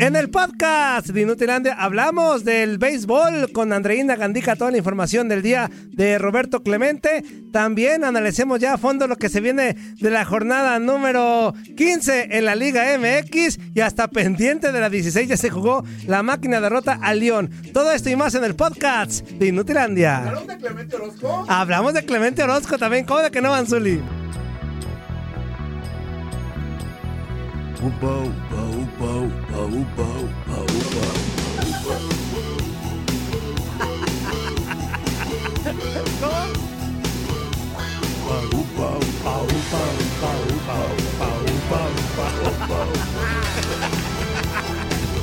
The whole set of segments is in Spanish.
En el podcast de Inutilandia hablamos del béisbol con Andreina Gandica, toda la información del día de Roberto Clemente. También analicemos ya a fondo lo que se viene de la jornada número 15 en la Liga MX y hasta pendiente de la 16 ya se jugó la máquina derrota al León. Todo esto y más en el podcast de Inutilandia. ¿Hablaron de Clemente Orozco? Hablamos de Clemente Orozco también, ¿cómo de que no, Banzuli?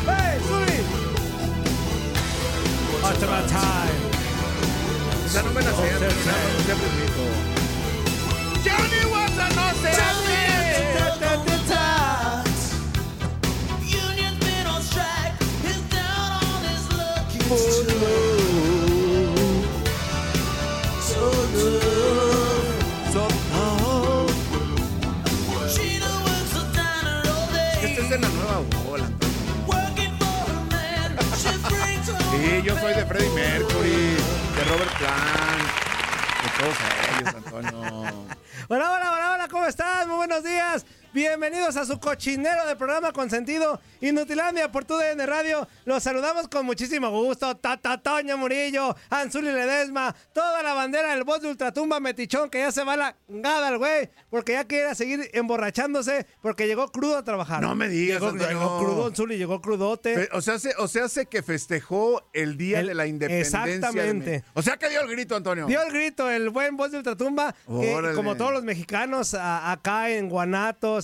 Hey, Zuli! What's about time? Esa no me la sé, no sé aprendido. Johnny Watson no se Esta es de la nueva bola. Sí, yo soy de Freddie Mercury, de Robert Plant, de todos ellos, Antonio. Hola, hola, hola, hola, ¿cómo estás? Muy buenos días. Bienvenidos a su cochinero de programa consentido Inutilandia por TUDN Radio. Los saludamos con muchísimo gusto. Tata Toño Murillo, Anzuli Ledesma, toda la bandera del voz de Ultratumba Metichón que ya se va la gada el güey porque ya quiere seguir emborrachándose porque llegó crudo a trabajar. No me digas, Llegó, llegó crudo, Anzuli, llegó crudote. O sea, se, o sea, hace que festejó el Día El- de la Independencia. de exactamente. O sea, que dio el grito, Antonio. Dio el grito, el buen voz de Ultratumba, que como todos los mexicanos a- acá en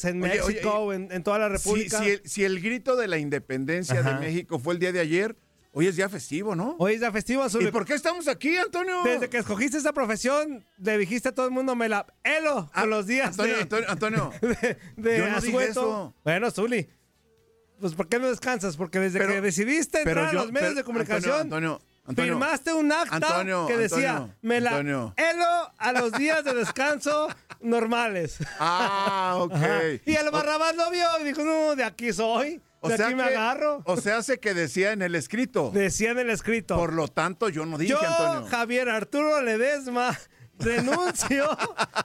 En Oye, oye, México, en, en toda la República. si el, si el grito de la independencia Ajá. de México fue el día de ayer, hoy es día festivo, ¿no? Hoy es la festivo azul. ¿Y por qué estamos aquí, Antonio? Desde que escogiste esa profesión, le dijiste a todo el mundo, me la elo Ah, con los días Antonio, de, Antonio, Antonio. de, de yo no dije asueto. eso. Bueno, Zuli, pues ¿por qué no descansas? Porque desde Pero- que decidiste entrar a los medios pero- de comunicación, Antonio, Antonio, Antonio. firmaste un acta Antonio, que decía, Antonio, me la Antonio. elo a los días de descanso normales. Ah, ok. Ajá. Y el Barrabás lo vio y dijo, no, de aquí soy, O de sea aquí me que- agarro. O sea, hace que decía en el escrito. Decía en el escrito. Por lo tanto, yo no dije, Yo, Antonio. Javier Arturo Ledesma, renuncio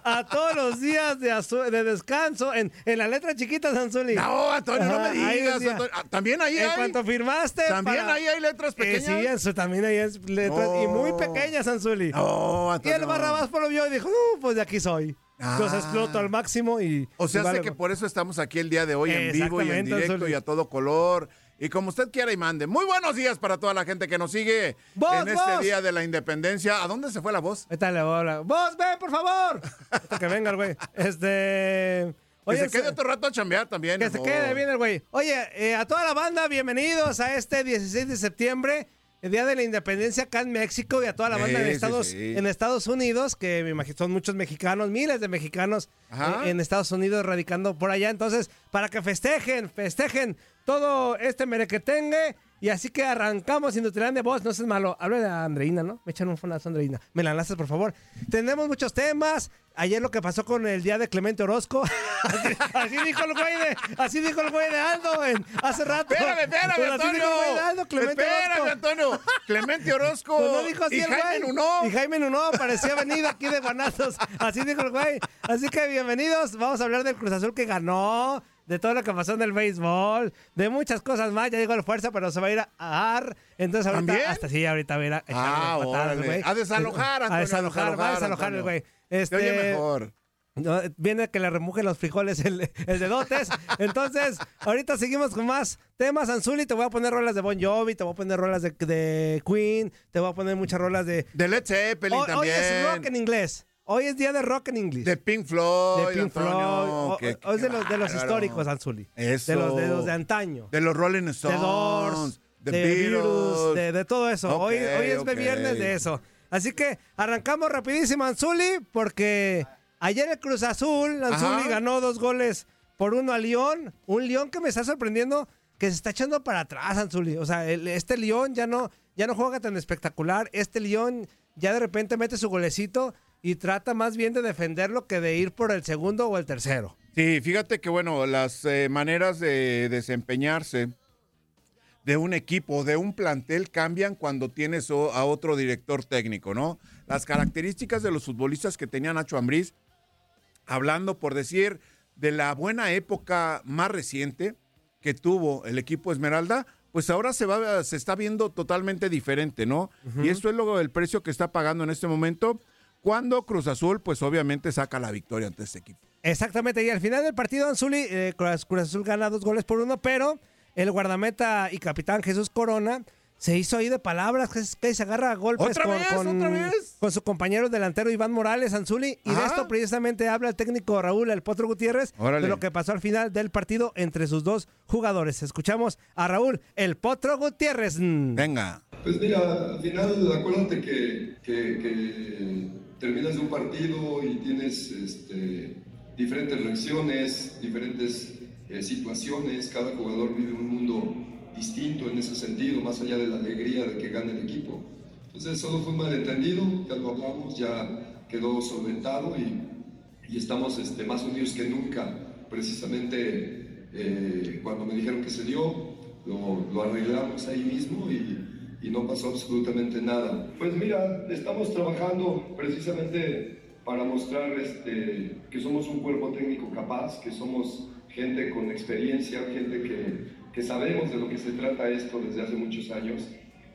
a todos los días de, asu- de descanso en, en la letra chiquita, Sanzuli. No, Antonio, no me ahí digas. Antonio. Ah, También ahí En hay. cuanto firmaste. También para- ahí hay letras Eh, pequeñas. sí, eso también hay es- letras y muy pequeñas, Sanzuli. No, y Antonio. el Barrabás por lo vio y dijo, no, pues de aquí soy. Entonces Ah. exploto al máximo y... O sea, y sé que por eso estamos aquí el día de hoy en vivo y en directo Anzuli. y a todo color. Y como usted quiera y mande. Muy buenos días para toda la gente que nos sigue ¡Vos, en este vos! día de la independencia. ¿A dónde se fue la voz? Ahorita le voy a hablar. ¡Vos, ven, por favor! Hasta que venga el güey. Este... Que se quede otro rato a chambear también. Que se quede bien el güey. Oye, eh, a toda la banda, bienvenidos a este 16 de septiembre, el Día de la Independencia acá en México y a toda la banda Sí, en, Estados, sí. en Estados Unidos, que me imagino son muchos mexicanos, miles de mexicanos Ajá. eh, en Estados Unidos radicando por allá. Entonces, para que festejen, festejen todo este merequetengue. Y así que arrancamos Indutilandia. Vos, no seas malo. Habla de Andreina, ¿no? Me echan un fonazo, Andreina. Me la lanzas, por favor. Tenemos muchos temas. Ayer lo que pasó con el día de Clemente Orozco. así, así dijo el güey de, así dijo el güey de Aldo en- hace rato. Espérame, espérame, así Antonio. dijo el güey de Aldo, Clemente espérame, Orozco. Antonio. Clemente Orozco. Pues no dijo así y el Jaime güey. Nuno. Y Jaime Nuno parecía venido aquí de Guanatos. Así dijo el güey. Así que bienvenidos. Vamos a hablar del Cruz Azul que ganó. De todo lo que pasó en el béisbol, de muchas cosas más. Ya llegó la fuerza, pero se va a ir a dar. Entonces ahorita, ¿También? hasta sí, ahorita va a ir a, echarle Ah, patadas, órale. güey. A desalojar, A desalojar, va a desalojar, el güey. Este, oye mejor. no, viene que le remuje los frijoles el, el de dotes. Entonces, ahorita seguimos con más temas. Anzuli, te voy a poner rolas de Bon Jovi, te voy a poner rolas de, de Queen, te voy a poner muchas rolas de... De Led Zeppelin hoy también. es rock en inglés. Hoy es día de rock en inglés. De Pink Floyd. De Pink Antonio. Floyd. O- o- es de los, de los históricos, Anzuli. Eso. De los, de los de antaño. De los Rolling De Stones. Doors, The de Beatles. Beatles, de, de todo eso. Hoy, hoy es ok. viernes de eso. Así que arrancamos rapidísimo, Anzuli, porque ayer el Cruz Azul, Anzuli Ajá. ganó dos goles por uno a León. Un León que me está sorprendiendo que se está echando para atrás, Anzuli. O sea, el- este León ya no, ya no juega tan espectacular. Este León ya de repente mete su golecito y trata más bien de defenderlo que de ir por el segundo o el tercero. Sí, fíjate que bueno, las eh, maneras de desempeñarse de un equipo, de un plantel, cambian cuando tienes a otro director técnico, ¿no? Las características de los futbolistas que tenía Nacho Ambriz, hablando por decir de la buena época más reciente que tuvo el equipo Esmeralda, pues ahora se va, se está viendo totalmente diferente, ¿no? Y esto es lo el precio que está pagando en este momento, cuando Cruz Azul, pues obviamente saca la victoria ante este equipo. Exactamente, y al final del partido Anzuli, eh, Cruz, Cruz Azul gana dos goles por uno, pero el guardameta y capitán Jesús Corona se hizo ahí de palabras, que, que se agarra a golpes ¿Otra con, vez? con- ¿Otra vez? con su compañero delantero Iván Morales Anzuli, y de Ajá. esto precisamente habla el técnico Raúl El Potro Gutiérrez Órale. de lo que pasó al final del partido entre sus dos jugadores. Escuchamos a Raúl El Potro Gutiérrez. Venga. Pues mira, al final acuérdate que, que- que terminas de un partido y tienes este, diferentes reacciones, diferentes eh, situaciones, cada jugador vive un mundo distinto en ese sentido, más allá de la alegría de que gane el equipo. Entonces solo fue un malentendido, ya lo hablamos, ya quedó solventado y, y estamos este, más unidos que nunca. Precisamente eh, cuando me dijeron que se dio, lo, lo arreglamos ahí mismo y, y no pasó absolutamente nada. Pues mira, estamos trabajando precisamente para mostrar este, que somos un cuerpo técnico capaz, que somos gente con experiencia, gente que, que sabemos de lo que se trata esto desde hace muchos años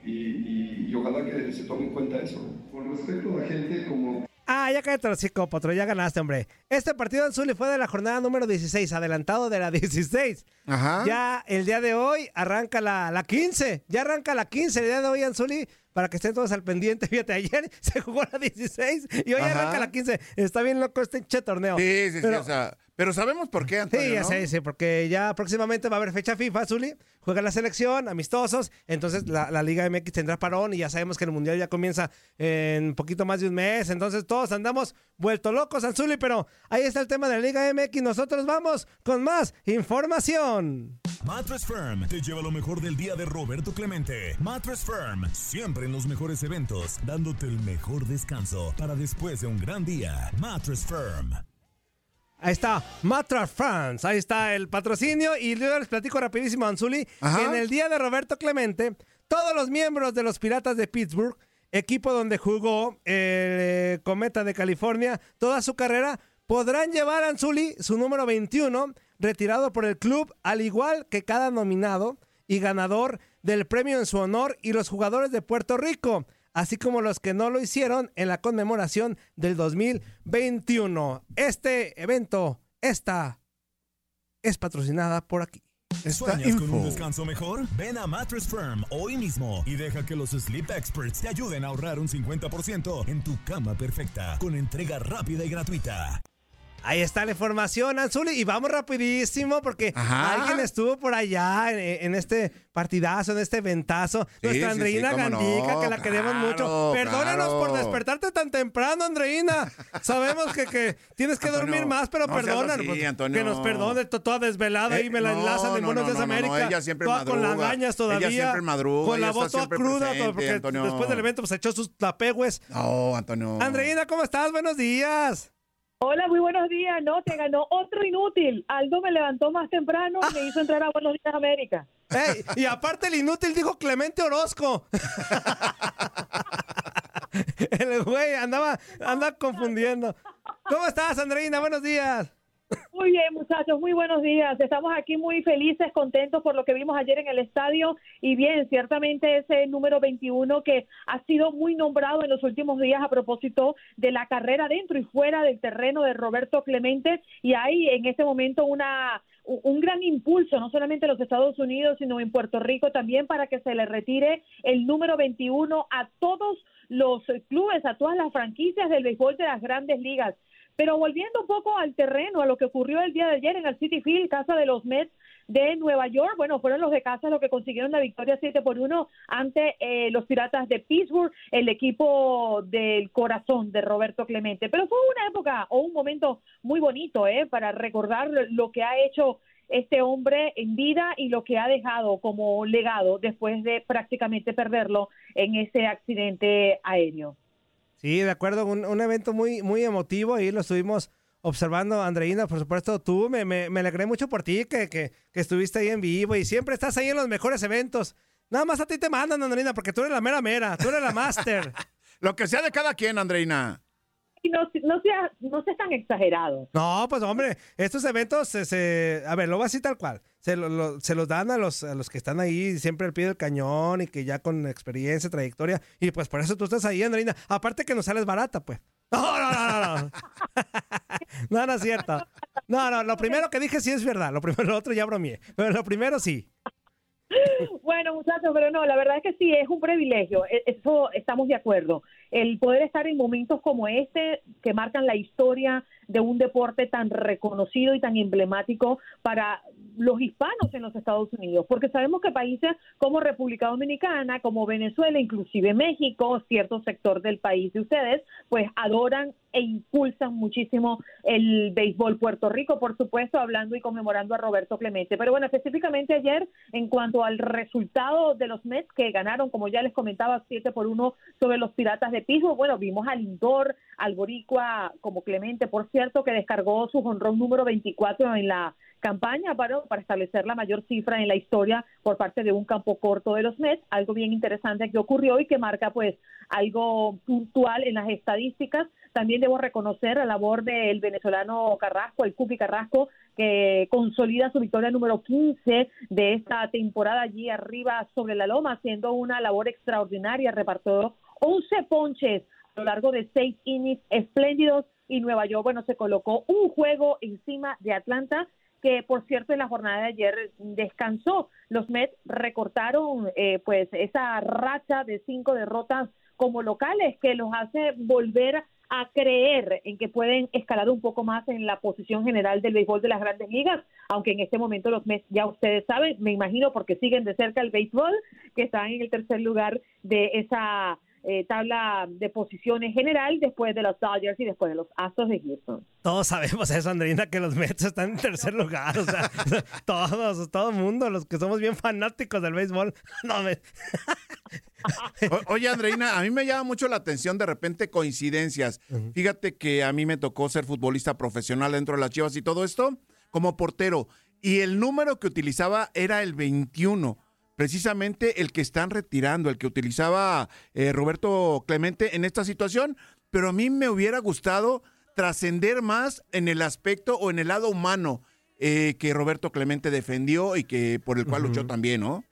y, y- y ojalá que se tome en cuenta eso. Con respecto a gente como Ah, ya cállate el hocico, Potro, ya ganaste, hombre. Este partido Anzuli fue de la jornada número 16, adelantado de la 16. Ajá. Ya el día de hoy arranca la, la 15. Ya arranca la 15 el día de hoy, Anzuli. Para que estén todos al pendiente. Fíjate, ayer se jugó la 16 y hoy Ajá. arranca la 15. Está bien loco este che torneo. Sí, sí, sí, Pero- o sea, pero sabemos por qué, Antonio, Sí, ya ¿no? sé, sí, porque ya próximamente va a haber fecha FIFA, Zuli. Juega la selección, amistosos. Entonces la, la Liga MX tendrá parón y ya sabemos que el Mundial ya comienza en un poquito más de un mes. Entonces todos andamos vuelto locos, Anzuli, pero ahí está el tema de la Liga MX. Nosotros vamos con más información. Mattress Firm te lleva lo mejor del día de Roberto Clemente. Mattress Firm, siempre en los mejores eventos, dándote el mejor descanso para después de un gran día. Mattress Firm. Ahí está, Matra France. Ahí está el patrocinio. Y yo les platico rapidísimo, Anzuli, Ajá. que en el día de Roberto Clemente, todos los miembros de los Piratas de Pittsburgh, equipo donde jugó el eh, Cometa de California, toda su carrera, podrán llevar a Anzuli su número 21, retirado por el club, al igual que cada nominado y ganador del premio en su honor y los jugadores de Puerto Rico así como los que no lo hicieron en la conmemoración del 2021. Este evento, esta, es patrocinada por aquí. ¿Sueñas con un descanso mejor? Ven a Mattress Firm hoy mismo y deja que los Sleep Experts te ayuden a ahorrar un 50% en tu cama perfecta con entrega rápida y gratuita. Ahí está la información, Anzuli, y vamos rapidísimo porque Ajá. alguien estuvo por allá en, en este partidazo, en este ventazo. Sí, Nuestra sí, Andreina sí, no, Gandica, que la queremos mucho. Perdónanos por despertarte tan temprano, Andreina. Sabemos que, que tienes que Antonio, dormir más, pero no perdónanos. pues, que nos perdone, to- toda desvelada Eh, y me la no, enlazan en no, Buenos no, Días América. ella siempre toda con lagañas todavía. Ella siempre madruga, Con la voz toda cruda, presente, porque Antonio. después del evento pues echó sus tapegües. No, Antonio. Andreina, ¿cómo estás? Buenos días. Hola, muy buenos días. No, se ganó otro inútil. Aldo me levantó más temprano y me hizo entrar a Buenos Días América. Ey, y aparte el inútil dijo Clemente Orozco. El güey andaba, anda confundiendo. ¿Cómo estás, Andreina? Buenos días. Muy bien, muchachos, muy buenos días. Estamos aquí muy felices, contentos por lo que vimos ayer en el estadio. Y bien, ciertamente ese número 21 que ha sido muy nombrado en los últimos días a propósito de la carrera dentro y fuera del terreno de Roberto Clemente. Y hay en este momento una un gran impulso, no solamente en los Estados Unidos, sino en Puerto Rico también, para que se le retire el número 21 a todos los clubes, a todas las franquicias del béisbol de las grandes ligas. Pero volviendo un poco al terreno, a lo que ocurrió el día de ayer en el City Field, casa de los Mets de Nueva York, bueno, fueron los de casa los que consiguieron la victoria 7 por 1 ante eh, los Piratas de Pittsburgh, el equipo del corazón de Roberto Clemente. Pero fue una época o un momento muy bonito, ¿eh? Para recordar lo que ha hecho este hombre en vida y lo que ha dejado como legado después de prácticamente perderlo en ese accidente aéreo. Sí, de acuerdo, un, un evento muy, muy emotivo y lo estuvimos observando, Andreina, por supuesto, tú, me, me, me alegré mucho por ti, que, que, que, estuviste ahí en vivo y siempre estás ahí en los mejores eventos. Nada más a ti te mandan, Andreina, porque tú eres la mera mera, tú eres la máster. Lo que sea de cada quien, Andreina y no, no, sea, no sea tan exagerado. No, pues hombre, estos eventos, se, a ver, lo voy a decir tal cual. Se, lo, se los dan a los, a los que están ahí siempre al pie del cañón y que ya con experiencia, trayectoria. Y pues por eso tú estás ahí, Andreina. Aparte que no sales barata, pues. No, no, no, no. No, no, no es cierto. No, no, lo primero que dije sí es verdad. Lo primero, lo otro ya bromeé. Pero lo primero sí. Bueno, muchachos, pero no, la verdad es que sí, es un privilegio. E, eso estamos de acuerdo el poder estar en momentos como este que marcan la historia de un deporte tan reconocido y tan emblemático para los hispanos en los Estados Unidos, porque sabemos que países como República Dominicana, como Venezuela, inclusive México, cierto sector del país de ustedes, pues adoran e impulsan muchísimo el béisbol Puerto Rico, por supuesto, hablando y conmemorando a Roberto Clemente. Pero bueno, específicamente ayer, en cuanto al resultado de los Mets que ganaron, como ya les comentaba, 7 por 1 sobre los Piratas de Bueno, vimos al Lindor, al Boricua como Clemente, por cierto, que descargó su honrón número 24 en la campaña para, para establecer la mayor cifra en la historia por parte de un campo corto de los Mets, algo bien interesante que ocurrió y que marca pues algo puntual en las estadísticas. También debo reconocer la labor del venezolano Carrasco, el Cupi Carrasco, que consolida su victoria número 15 de esta temporada allí arriba sobre la loma, haciendo una labor extraordinaria, repartió 11 ponches a lo largo de seis innings espléndidos y Nueva York, bueno, se colocó un juego encima de Atlanta que por cierto en la jornada de ayer descansó. Los Mets recortaron eh, pues esa racha de cinco derrotas como locales que los hace volver a creer en que pueden escalar un poco más en la posición general del béisbol de las grandes ligas, aunque en este momento los Mets ya ustedes saben, me imagino porque siguen de cerca el béisbol, que están en el tercer lugar de esa eh, tabla de posiciones general después de los Dodgers y después de los Astros de Houston. Todos sabemos eso, Andrina, que los Mets están en tercer lugar. O sea, todos, todo el mundo, los que somos bien fanáticos del béisbol. No, me... oye, Andreina, a mí me llama mucho la atención de repente coincidencias. Fíjate que a mí me tocó ser futbolista profesional dentro de las Chivas y todo esto como portero. Y el número que utilizaba era el 21 precisamente el que están retirando, el que utilizaba eh, Roberto Clemente en esta situación, pero a mí me hubiera gustado trascender más en el aspecto o en el lado humano eh, que Roberto Clemente defendió y que por el cual luchó también, ¿no?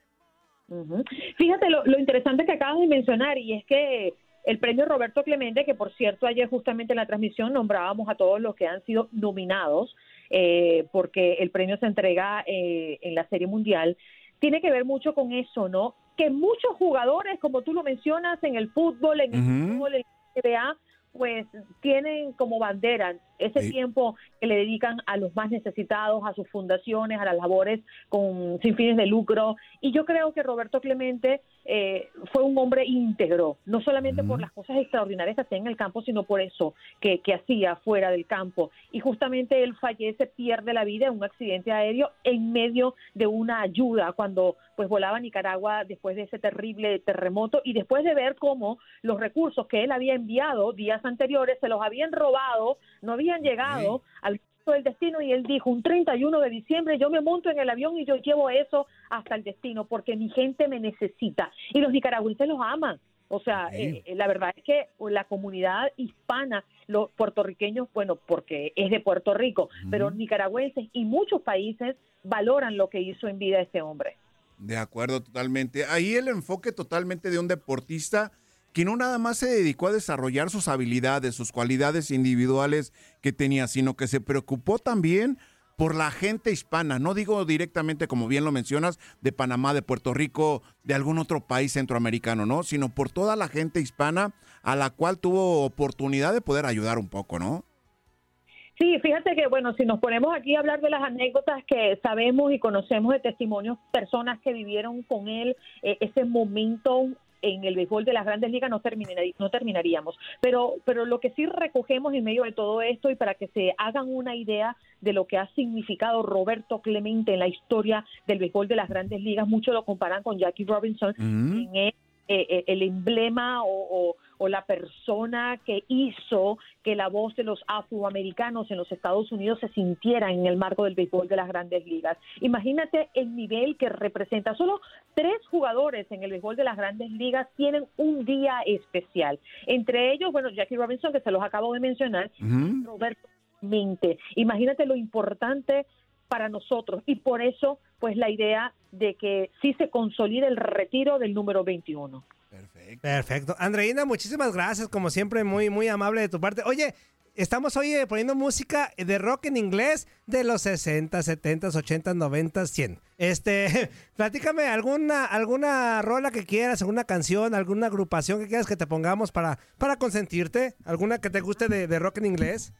Fíjate lo, interesante que acabas de mencionar y es que el premio Roberto Clemente, que por cierto ayer justamente en la transmisión nombrábamos a todos los que han sido nominados, eh, porque el premio se entrega en la Serie Mundial, tiene que ver mucho con eso, ¿no? Que muchos jugadores, como tú lo mencionas, en el fútbol, en el fútbol, en el NBA, pues tienen como bandera ese tiempo que le dedican a los más necesitados, a sus fundaciones, a las labores con sin fines de lucro. Y yo creo que Roberto Clemente eh, fue un hombre íntegro, no solamente por las cosas extraordinarias que hacía en el campo, sino por eso que, que hacía fuera del campo. Y justamente él fallece, pierde la vida en un accidente aéreo en medio de una ayuda cuando pues volaba a Nicaragua después de ese terrible terremoto y después de ver cómo los recursos que él había enviado días anteriores se los habían robado, no había llegado al del destino y él dijo, un 31 de diciembre yo me monto en el avión y yo llevo eso hasta el destino porque mi gente me necesita. Y los nicaragüenses los aman. O sea, eh, la verdad es que la comunidad hispana, los puertorriqueños, bueno, porque es de Puerto Rico, pero nicaragüenses y muchos países valoran lo que hizo en vida este hombre. De acuerdo, totalmente. Ahí el enfoque totalmente de un deportista que no nada más se dedicó a desarrollar sus habilidades, sus cualidades individuales que tenía, sino que se preocupó también por la gente hispana. No digo directamente, como bien lo mencionas, de Panamá, de Puerto Rico, de algún otro país centroamericano, ¿no? Sino por toda la gente hispana a la cual tuvo oportunidad de poder ayudar un poco, ¿no? Sí, fíjate que, bueno, si nos ponemos aquí a hablar de las anécdotas que sabemos y conocemos de testimonios, personas que vivieron con él eh, ese momento en el béisbol de las grandes ligas no, no terminaríamos. Pero, pero lo que sí recogemos en medio de todo esto y para que se hagan una idea de lo que ha significado Roberto Clemente en la historia del béisbol de las grandes ligas, muchos lo comparan con Jackie Robinson, el, eh, eh, el emblema o o la persona que hizo que la voz de los afroamericanos en los Estados Unidos se sintiera en el marco del béisbol de las grandes ligas. Imagínate el nivel que representa. Solo tres jugadores en el béisbol de las grandes ligas tienen un día especial. Entre ellos, bueno, Jackie Robinson, que se los acabo de mencionar, Roberto Mente. Imagínate lo importante para nosotros y por eso pues la idea de que sí se consolide el retiro del número 21. Perfecto. Andreina, muchísimas gracias. Como siempre, muy, muy amable de tu parte. Oye, estamos hoy eh, poniendo música de rock en inglés de los 60, 70, 80, 90, 100. Este, platícame alguna, alguna rola que quieras, alguna canción, alguna agrupación que quieras que te pongamos para, para consentirte. ¿Alguna que te guste de, rock en inglés?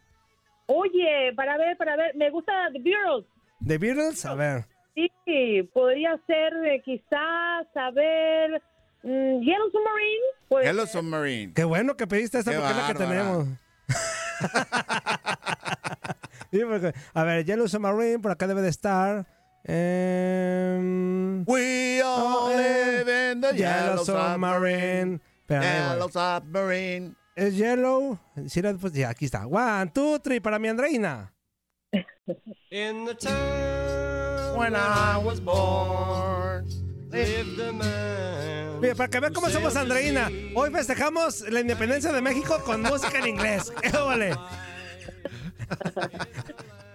Oye, para ver, para ver, me gusta The Beatles. ¿The Beatles? A ver. Sí, podría ser eh, quizás, a ver, Mm, Yellow Submarine. Pues, Yellow Submarine. Qué bueno que pediste esta porque es la que tenemos. a ver, Yellow Submarine, por acá debe de estar. Um, We all live in the Yellow, Submarine. Yellow Submarine. ¿Es Yellow? Sí, pues, ya, aquí está. One, two, three, para mi Andreina. In the time when I was born, lived the man Mira, para que vean cómo somos Andreina. Hoy festejamos la independencia de México con música en inglés. ¡Qué vale!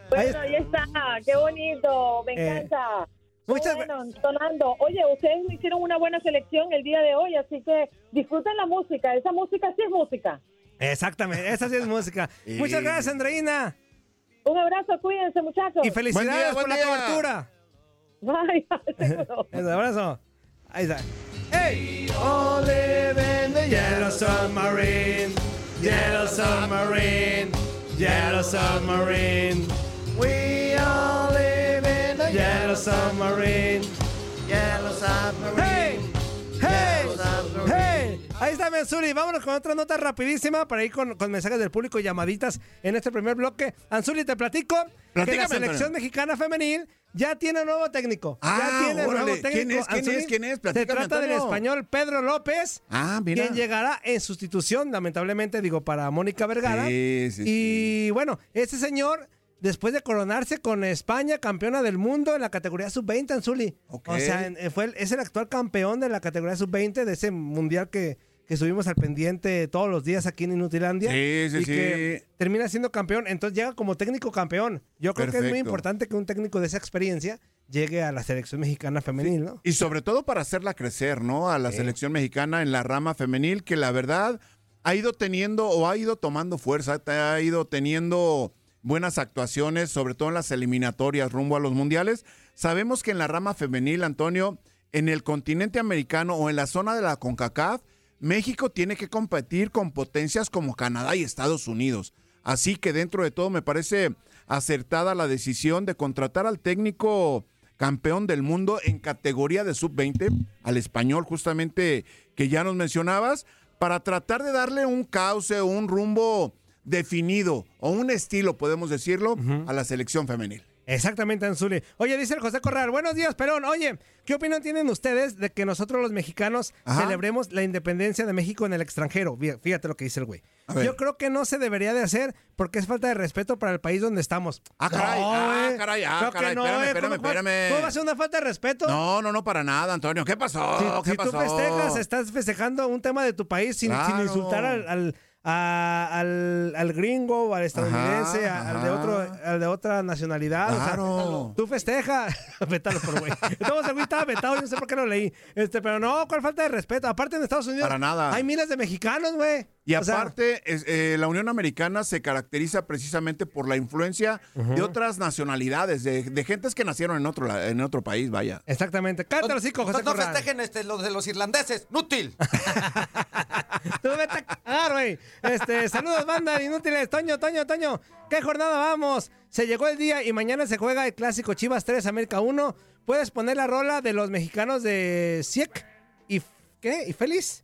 Bueno, ahí está. Qué bonito. Me eh, encanta. Muchas bueno, sonando. Oye, ustedes me hicieron una buena selección el día de hoy, así que disfruten la música. Esa música sí es música. Exactamente, esa sí es música. Muchas gracias, Andreina. Un abrazo, cuídense, muchachos. Y felicidades por la cobertura. Bye. Un abrazo. Ahí está. Hey! All live in the yellow submarine, yellow submarine, yellow submarine. We all live in the yellow submarine, yellow submarine. Hey! Hey! Hey! Ahí está Mensuri. Vámonos con otra nota rapidísima para ir con, con mensajes del público y llamaditas en este primer bloque. Ansuli, te platico que la selección mexicana femenil ya tiene nuevo técnico. Ah, ya tiene nuevo técnico. ¿Quién es? ¿Quién es? ¿Quién es? Se trata del español Pedro López, ah, mira. quien llegará en sustitución, lamentablemente, digo, para Mónica Vergara. Sí, sí, y bueno, ese señor después de coronarse con España campeona del mundo en la categoría sub-20, Anzuli. O sea, fue es el actual campeón de la categoría sub-20 de ese mundial que, que subimos al pendiente todos los días aquí en Inutilandia. Sí, sí, y que termina siendo campeón. Entonces llega como técnico campeón. Yo creo que es muy importante que un técnico de esa experiencia llegue a la selección mexicana femenil, ¿no? Y sobre todo para hacerla crecer, ¿no? A la selección mexicana en la rama femenil, que la verdad ha ido teniendo o ha ido tomando fuerza, ha ido teniendo buenas actuaciones, sobre todo en las eliminatorias rumbo a los mundiales. Sabemos que en la rama femenil, Antonio, en el continente americano o en la zona de la CONCACAF, México tiene que competir con potencias como Canadá y Estados Unidos. Así que dentro de todo me parece acertada la decisión de contratar al técnico campeón del mundo en categoría de sub-20, al español justamente que ya nos mencionabas, para tratar de darle un cauce, un rumbo definido o un estilo, podemos decirlo, a la selección femenil. Exactamente, Anzuli. Oye, dice el José Corral, buenos días, Perón. Oye, ¿qué opinión tienen ustedes de que nosotros los mexicanos Ajá. celebremos la independencia de México en el extranjero? Fí- Fíjate lo que dice el güey. Yo creo que no se debería de hacer porque es falta de respeto para el país donde estamos. Ah, caray, No, ah, caray, ah, Creo que caray, no, espérame, eh. espérame, ¿Cómo- cómo- espérame. ¿Cómo va a ser una falta de respeto? No, no, no, para nada, Antonio. ¿Qué pasó? Si, ¿Qué si tú festejas, estás festejando un tema de tu país sin, insultar al, al, a- al, al gringo, al estadounidense, Ajá, al, de otro, al de otra nacionalidad. o sea, Claro. tú festeja. Vétalo por güey. Entonces el güey estaba vetado, yo no sé por qué lo leí. Este, pero no, ¿cuál falta de respeto? Aparte en Estados Unidos Para nada. hay miles de mexicanos, güey. Y O sea, aparte, es- eh, la Unión Americana se caracteriza precisamente por la influencia de otras nacionalidades, de, de gentes que nacieron en otro, la- en otro país, vaya. Exactamente. Cállate los hijos, José no Corral. festejen este, los de los irlandeses. ¡Nútil! Tú vete a cagar, güey. Este, saludos, banda, inútiles. Toño, Toño, Toño. ¿Qué jornada vamos? Se llegó el día y mañana se juega el clásico Chivas 3, América 1. ¿Puedes poner la rola de los mexicanos de Siek? ¿Y qué? ¿Y feliz?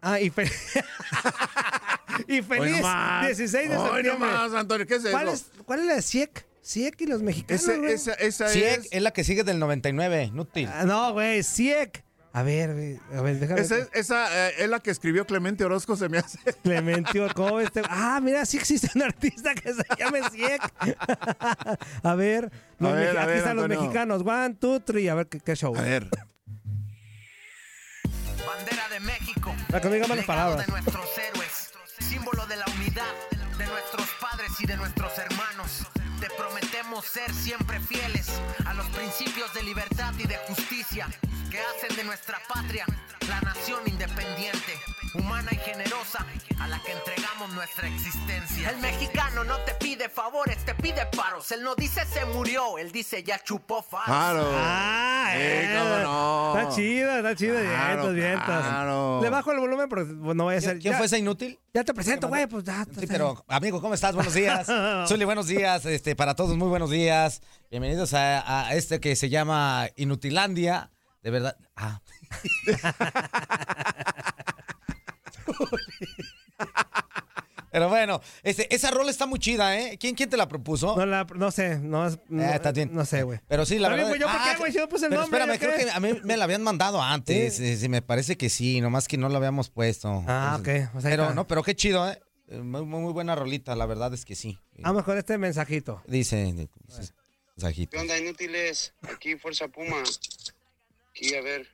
Ah, y feliz. y Hoy feliz. nomás. 16 de Hoy septiembre. nomás, Antonio, ¿qué es ¿Cuál eso? es, ¿Cuál es la de Siek? Siek y los mexicanos. Ese- güey. esa esa Sí, es, es la que sigue del 99. Nútil. Ah, no, güey, Siek. A ver, a ver, déjame. esa, es, esa, eh, es la que escribió Clemente Orozco, se me hace. Clementio, ¿cómo ves este? Ah, mira, sí existe un artista que se llame Siek. a ver, los A ver, meji- a aquí ver, están los mexicanos. One, two, three. A ver qué, qué show. A ver. Bandera de México. Para que diga malas palabras. de nuestros héroes. Símbolo de la unidad de nuestros padres y de nuestros hermanos. Te prometemos ser siempre fieles a los principios de libertad y de justicia que hacen de nuestra patria la nación independiente, humana y generosa a la que entregamos nuestra existencia. El mexicano no te pide favores, te pide paros. Él no dice se murió, él dice ya chupó faros. Claro. Ah, Eh, eh, cómo no. Está chido, está chido. Claro, vientos, vientos. claro. Le bajo el volumen, pero pues, no vaya a ser. ¿Quién ya, fue ese inútil? ya te presento, güey. Pues ya. Sí, pero amigo, ¿cómo estás? Buenos días. Zuli, buenos días. Este, para todos, muy buenos días. Bienvenidos a, a este que se llama Inutilandia. De verdad. Ah. Pero bueno, este, esa rola está muy chida, ¿eh? ¿Quién, quién te la propuso? No, la, no sé, no, es- no, Eh, está bien. no sé, güey. Pero sí, la verdad. ¿yo por qué, Ah, güey? Si yo puse el pero nombre, espérame, ¿yo creo qué? que a mí me la habían mandado antes. Sí. eh, sí, me parece que sí, nomás que no la habíamos puesto. Ah, Entonces, ok, o sea, ahí pero está. no, pero qué chido, ¿eh? Eh, Muy, muy, muy buena rolita, la verdad es que sí. A lo mejor este mensajito. Dice. dice, mensajito. ¿Qué onda, inútiles? Aquí Fuerza Puma. Aquí, a ver.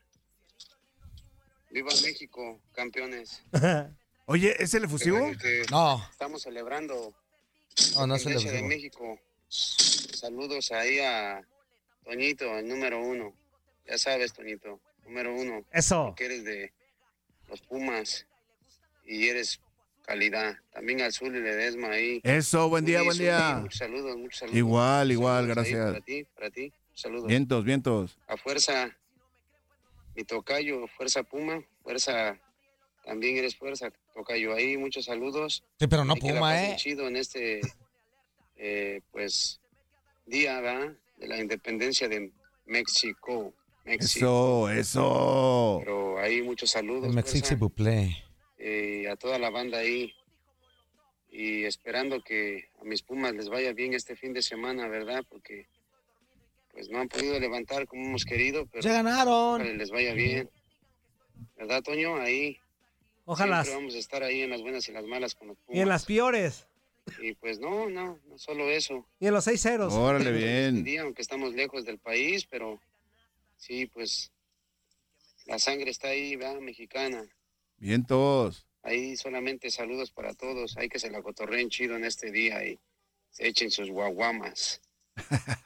Viva México, campeones. Oye, ¿es el efusivo? No, Estamos celebrando no, no la de México. Saludos ahí a Toñito, el número uno. Ya sabes, Toñito, número uno. Eso. Que eres de los Pumas y eres calidad. También al Zul y Ledesma ahí. Eso, buen día, buen Zuli, día. Muchos saludos, muchos saludos. Igual, igual, Saludos gracias. Para ti, para ti. Saludos. Vientos, vientos. A fuerza, mi tocayo, fuerza Puma, fuerza, también eres fuerza, tocayo ahí, muchos saludos. Sí, pero no Puma, ¿eh? chido en este, eh, pues, día, ¿verdad? De la independencia de México. México. Eso, eso. Pero ahí muchos saludos. Plaît. eh, a toda la banda ahí. Y esperando que a mis Pumas les vaya bien este fin de semana, ¿verdad? Porque pues no han podido levantar como hemos querido, pero Ya ganaron. ojalá les vaya bien. ¿Verdad, Toño? Ahí. Ojalá. Siempre vamos a estar ahí en las buenas y las malas con los Pumas. Y en las peores. Y pues no, no, no solo eso. Y en los seis ceros. Órale, bien. día, aunque estamos lejos del país, pero sí, pues la sangre está ahí, ¿verdad? Mexicana. Vientos. Ahí solamente saludos para todos. Hay que se la cotorreen chido en este día y se echen sus guaguamas,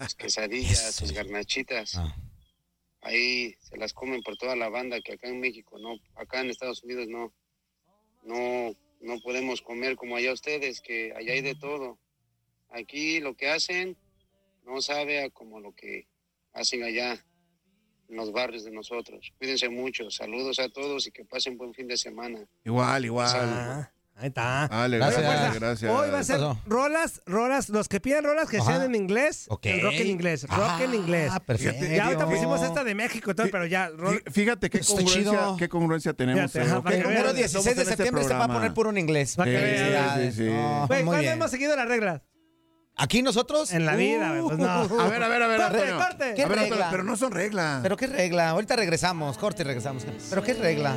sus quesadillas, sus garnachitas. Ah. Ahí se las comen por toda la banda que acá en México no, acá en Estados Unidos no, no, no podemos comer como allá ustedes, que allá hay de todo. Aquí lo que hacen no sabe a como lo que hacen allá en los barrios de nosotros. Cuídense mucho. Saludos a todos y que pasen buen fin de semana. Igual, igual. Ahí está. Dale, Gracias. gracias, gracias. Hoy va a ser rolas, rolas, los que piden rolas que Ajá. sean en inglés, Ok. el rock en inglés, rock en inglés. Ah, perfecto. Ya ahorita pusimos esta de México y todo, pero ya. Fíjate qué Está congruencia, chido. qué congruencia tenemos. Fíjate, eh. Primero congruentes 16 somos de este septiembre se va a poner puro en inglés. Sí, sí, sí. No, ¿cuándo bien. hemos seguido las reglas? Aquí nosotros. En la vida, güey, pues no. A ver, a ver, a ver, Corte, Antonio. corte. ¿Qué A ver, Antonio, regla? pero no son reglas. ¿Pero qué regla? Ahorita regresamos, corte y regresamos. ¿Pero qué regla?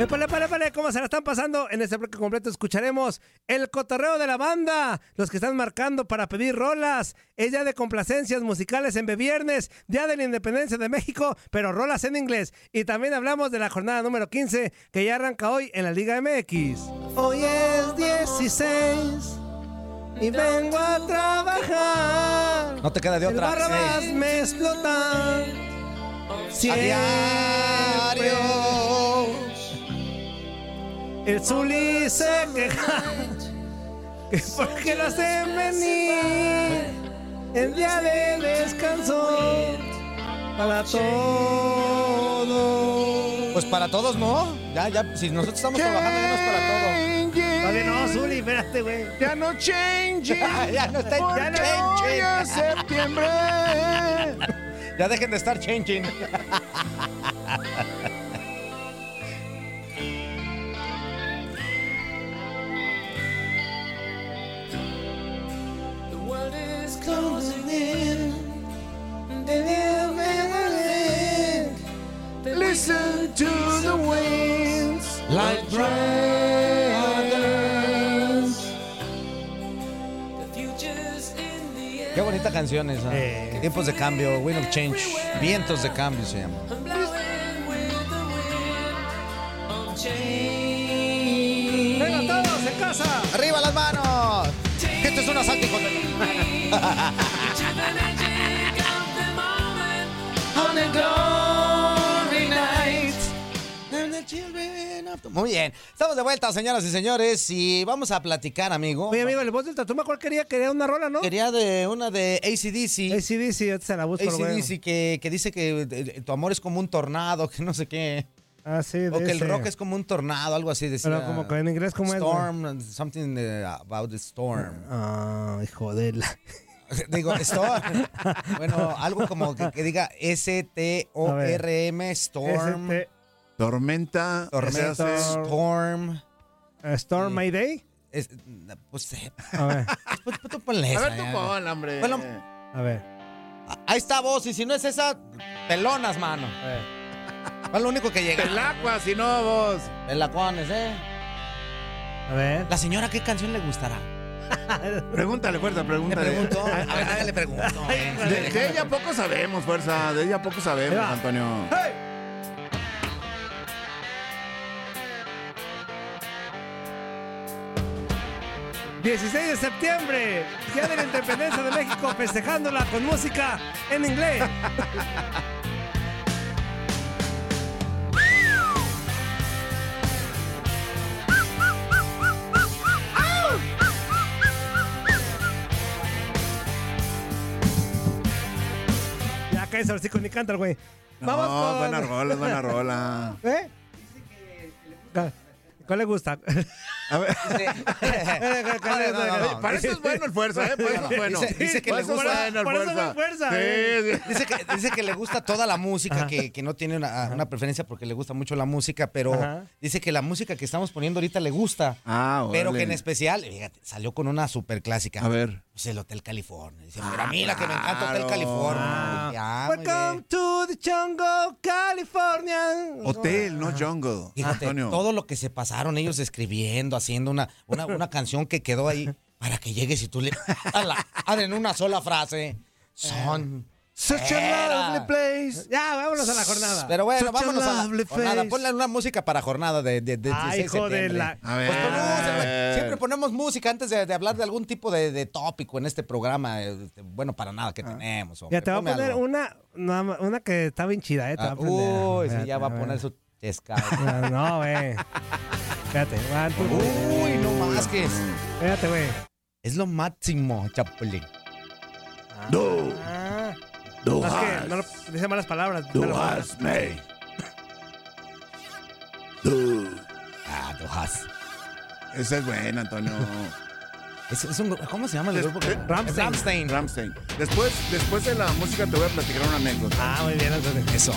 Épale, épale, épale, ¿cómo se la están pasando? En este bloque completo escucharemos el cotorreo de la banda, los que están marcando para pedir rolas. Es día de complacencias musicales en Viernes, día de la independencia de México, pero rolas en inglés. Y también hablamos de la jornada número 15 que ya arranca hoy en la Liga MX. Hoy es 16 y vengo a trabajar. No te queda de El otra. Ey. me explota. Siempre. El Zuli se queja que porque lo hacen venir el día de descanso para todos. Pues para todos, ¿no? Ya, ya, si nosotros estamos trabajando, ya no es para todos. Todavía no, Zuli, espérate, güey. Ya no change. ya no está Porque ya no septiembre. Ya dejen de estar changing. The world is closing in. Listen to the winds like brothers. The future's in the air. Qué bonita canción esa. Eh. Tiempos de cambio, Wind of Change. Vientos de cambio se llama. Venga todos en casa. ¡Arriba las manos! Esto es un asalto, hijo de... Muy bien. Estamos de vuelta, señoras y señores, y vamos a platicar, amigo. Oye, amigo, el voz del tatu, ¿cuál quería? Quería una rola, ¿no? Quería de una de ACDC. ACDC, ahorita se la busco. ACDC que, que dice que eh, tu amor es como un tornado, que no sé qué. Ah, sí, de O que el rock es como un tornado, algo así decía. Pero como que en inglés, ¿cómo es, güey? Storm, something eh, about the storm. Ah, hijo de la... Digo, storm. bueno, algo como que, que diga S-T-O-R-M, storm. ST Tormenta. Tormenta, se hace- storm. Storm My Day. Es- pues, eh, A ver, pues, pues, tú ponle A esa, ver, tú pon, hombre. Bueno, a ver. Ahí está vos, y si no es esa, pelonas, mano. A ver. Es lo único que llega. el agua, si no vos. Pelacuanes, ¿eh? A ver. La señora, ¿qué canción le gustará? Pregúntale, fuerza, Le pregúntale. pregunto. A ver, déjale pregunto. eh. De, de ella poco sabemos, fuerza. De ella poco sabemos. Antonio. 16 de septiembre, Día de la Independencia de México, festejándola con música en inglés. Ya cállese, ahora sí con ni canta el güey. Vamos no, con... buena rola, buena rola. ¿Eh? ¿Cuál le gusta? ¿Cuál le No, no, no, gusta? no. Para eso es bueno el fuerza, ¿eh? Para eso es bueno. Dice- dice que Para le eso es gusta- bueno el por eso fue fuerza, eh. Sí, sí. Dice que, dice que le gusta toda la música, que, que no tiene una, una preferencia porque le gusta mucho la música, pero Ajá. dice que la música que estamos poniendo ahorita le gusta. Ah, Pero que en especial, fíjate, salió con una super clásica. A ver. Pues el Hotel California. Dice, pero a mí la que me encanta Hotel. California. Ah. Ah, muy Welcome bien. to the jungle, California. Hotel, no jungle. Fíjate, Antonio. todo lo que se pasaron ellos escribiendo, haciendo una, una, una canción que quedó ahí para que llegues y tú le... a la- a- en una sola frase. Son. Such a lovely place. Ya, vámonos a la jornada. Pero bueno, Such a vámonos a lovely la jornada. Ponle una música para jornada de, de, de Ay, 16 hijo de la- A ver. Pues ponemos, siempre ponemos música antes de, de hablar de algún tipo de, de tópico en este programa. eh, este, bueno, para nada que tenemos. hombre. Ya te voy a poner una, una, una que está bien chida, ¿eh? Te Ah, a uy, sí, Espérate, ya va a poner su chesca. No, No, güey. Three. Uy, no más que es. Espérate, güey. Es lo máximo, Chapulín. No, Ah. no No, es que has, no lo, dice malas palabras. palabras. has me. No. Ah, tú has. Esa es buena, Antonio. Es, es un, ¿Cómo se llama el grupo? que- Rammstein. Rammstein. Ramstein. Después, después de la música te voy a platicar una anécdota. Ah, muy bien, Antonio. Eso.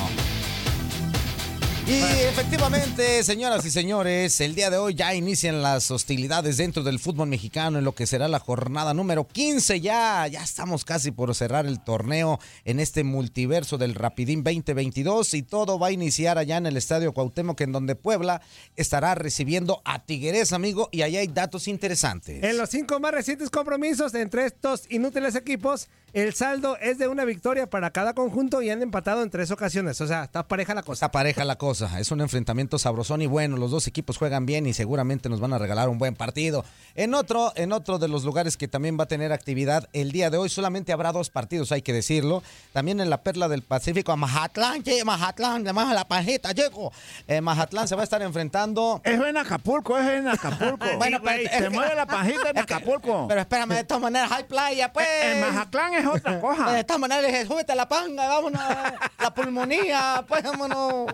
Y efectivamente, señoras y señores, el día de hoy ya inician las hostilidades dentro del fútbol mexicano en lo que será la jornada número 15. Ya, ya estamos casi por cerrar el torneo en este multiverso del Rapidín 2022 y todo va a iniciar allá en el Estadio Cuauhtémoc en donde Puebla estará recibiendo a Tigres, amigo, y allá hay datos interesantes. En los cinco más recientes compromisos entre estos inútiles equipos, el saldo es de una victoria para cada conjunto y han empatado en tres ocasiones. O sea, está pareja la cosa. Está pareja la cosa, es un enfrentamiento sabrosón y bueno, los dos equipos juegan bien y seguramente nos van a regalar un buen partido. En otro, en otro de los lugares que también va a tener actividad el día de hoy, solamente habrá dos partidos, hay que decirlo. También en la Perla del Pacífico, a Mazatlán, che, Mazatlán, a la pajita, llego. Eh, Mazatlán se va a estar enfrentando. Eso en Acapulco, eso en Acapulco. Bueno, pero- es se mueve la pajita en es Acapulco. Pero espérame, de todas maneras, hay playa, pues. En Mazatlán es otra De cosa. todas maneras, súbete a la panga, vámonos, la pulmonía, pues vámonos.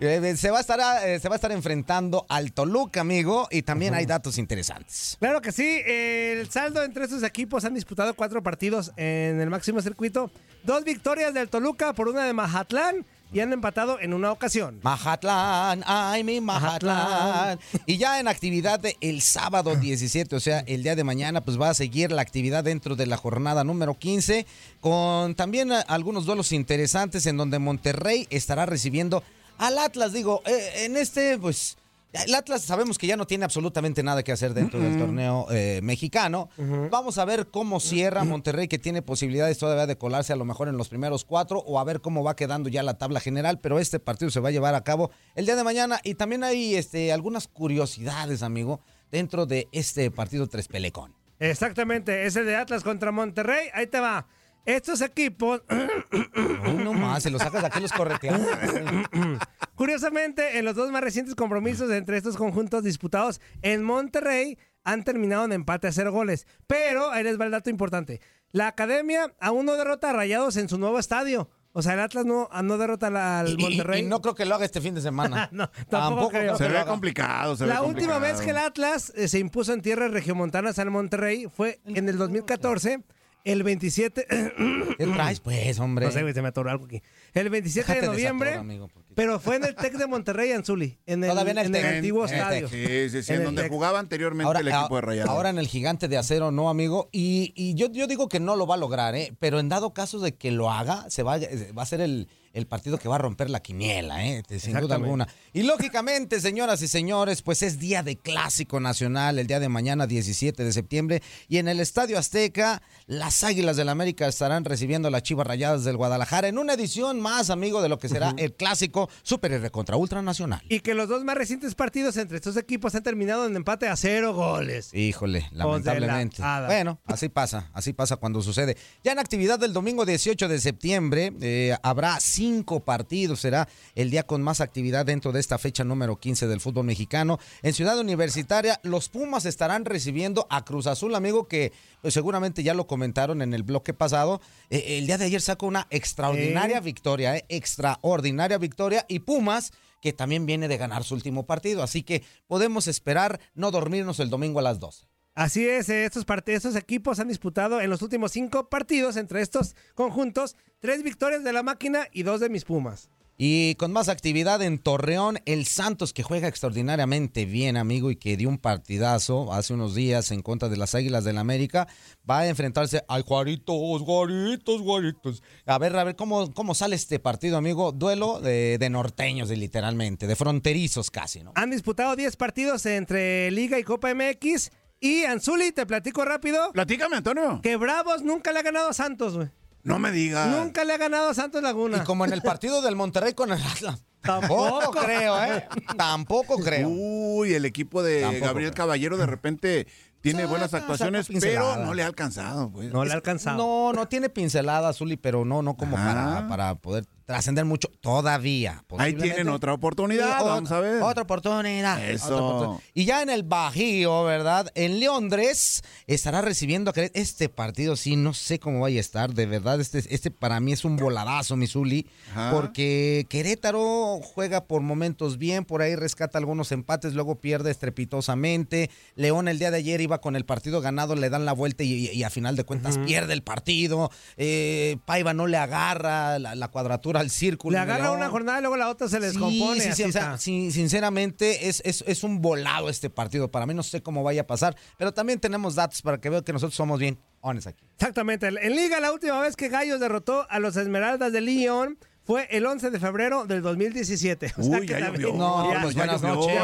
Eh, se, va a estar, eh, se va a estar enfrentando al Toluca, amigo, y también hay datos interesantes. Claro que sí, el saldo entre estos equipos han disputado cuatro partidos en el máximo circuito, dos victorias del Toluca por una de Mazatlán y han empatado en una ocasión. Mazatlán, ay mi Mazatlán. Y ya en actividad de el sábado 17, o sea, el día de mañana, pues va a seguir la actividad dentro de la jornada número 15, con también eh, algunos duelos interesantes en donde Monterrey estará recibiendo al Atlas. Digo, eh, en este, pues. El Atlas sabemos que ya no tiene absolutamente nada que hacer dentro del torneo eh, mexicano. Vamos a ver cómo cierra Monterrey, que tiene posibilidades todavía de colarse a lo mejor en los primeros cuatro, o a ver cómo va quedando ya la tabla general. Pero este partido se va a llevar a cabo el día de mañana. Y también hay este, algunas curiosidades, amigo, dentro de este partido Tres Pelecón. Exactamente, ese de Atlas contra Monterrey, ahí te va. Estos equipos, no más, se los sacas de aquí los correteados. curiosamente, en los dos más recientes compromisos entre estos conjuntos disputados en Monterrey, han terminado en empate a cero goles. Pero, ahí les va el dato importante. La academia aún no derrota a Rayados en su nuevo estadio. O sea, el Atlas no, no derrota al Y- y- Monterrey. Y, no creo que lo haga este fin de semana. No, tampoco creo Se ve complicado, se ve La última complicado. vez que el Atlas eh, se impuso en tierras regiomontanas al Monterrey fue en el 2014, el 27... ¿Qué traes, pues, hombre? No sé, güey, se me atoró algo aquí. El 27 Déjate de noviembre, desatora, amigo, porque- pero fue en el TEC de Monterrey, Anzuli, en el, Todavía en el en el antiguo En el estadio. Sí, sí, sí, En donde jugaba anteriormente el equipo de Rayados. ahora en el gigante de acero, no, amigo. Y, y yo, yo digo que no lo va a lograr, ¿eh? Pero en dado caso de que lo haga, se va, va a ser el, el partido que va a romper la quiniela, ¿eh? Sin duda alguna. Y lógicamente, señoras y señores, pues es día de clásico nacional, el día de mañana, 17 de septiembre. Y en el Estadio Azteca, las Águilas del América estarán recibiendo a las Chivas Rayadas del Guadalajara en una edición más, amigo, de lo que será el clásico Super R contra Ultra Nacional. Y que los dos más recientes partidos entre estos equipos han terminado en empate a cero goles. Híjole, la lamentablemente. Bueno, así pasa, así pasa cuando sucede. Ya en actividad del domingo 18 de septiembre eh, habrá cinco partidos, será el día con más actividad dentro de esta fecha número 15 del fútbol mexicano. En Ciudad Universitaria, los Pumas estarán recibiendo a Cruz Azul, amigo, que pues, seguramente ya lo comentaron en el bloque pasado. Eh, el día de ayer sacó una extraordinaria Eh. victoria, eh, extraordinaria victoria, y Pumas que también viene de ganar su último partido, así que podemos esperar no dormirnos el domingo a las 12. Así es, eh, estos, estos equipos han disputado en los últimos cinco partidos entre estos conjuntos tres victorias de la máquina y dos de mis Pumas. Y con más actividad en Torreón, el Santos que juega extraordinariamente bien, amigo, y que dio un partidazo hace unos días en contra de las Águilas del América, va a enfrentarse al Juaritos, Juaritos, Juaritos. A ver, a ver cómo, cómo sale este partido, amigo. Duelo de, de norteños, de literalmente, de fronterizos casi, ¿no? Han disputado 10 partidos entre Liga y Copa MX. Y Anzuli, te platico rápido. Platícame, Antonio. Que Bravos nunca le ha ganado a Santos, güey. No me digas. Nunca le ha ganado a Santos Laguna. Y como en el partido del Monterrey con el Atlas. Tampoco. Creo, ¿eh? Tampoco creo. Uy, el equipo de Tampoco. Gabriel Caballero de repente tiene buenas actuaciones, pero no le ha alcanzado. Pues. No le ha alcanzado. No, no tiene pincelada, Zuli, pero no, no como para, para poder trascender mucho todavía. Ahí tienen otra oportunidad, Sí, vamos a ver. Otra oportunidad. Eso. otra oportunidad. Y ya en el Bajío, ¿verdad? En Londres estará recibiendo a este partido, sí, no sé cómo vaya a estar, de verdad, este, este para mí es un voladazo, mi Zuli, Ajá. porque Querétaro juega por momentos bien, por ahí rescata algunos empates, luego pierde estrepitosamente. León el día de ayer iba con el partido ganado, le dan la vuelta y, y a final de cuentas pierde el partido. Eh, Paiva no le agarra la, la cuadratura al círculo. Le agarra León. una jornada y luego la otra se les Sí, compone. sí, así sí, o sea, está. sí, sinceramente es, es, es un volado este partido. Para mí no sé cómo vaya a pasar, pero también tenemos datos para que vean que nosotros somos bien honest aquí. Exactamente. En Liga, la última vez que Gallos derrotó a los Esmeraldas de Lyon fue el 11 de febrero del 2017. O sea Uy, que ya también-. No, ya- pues ya buenas noches.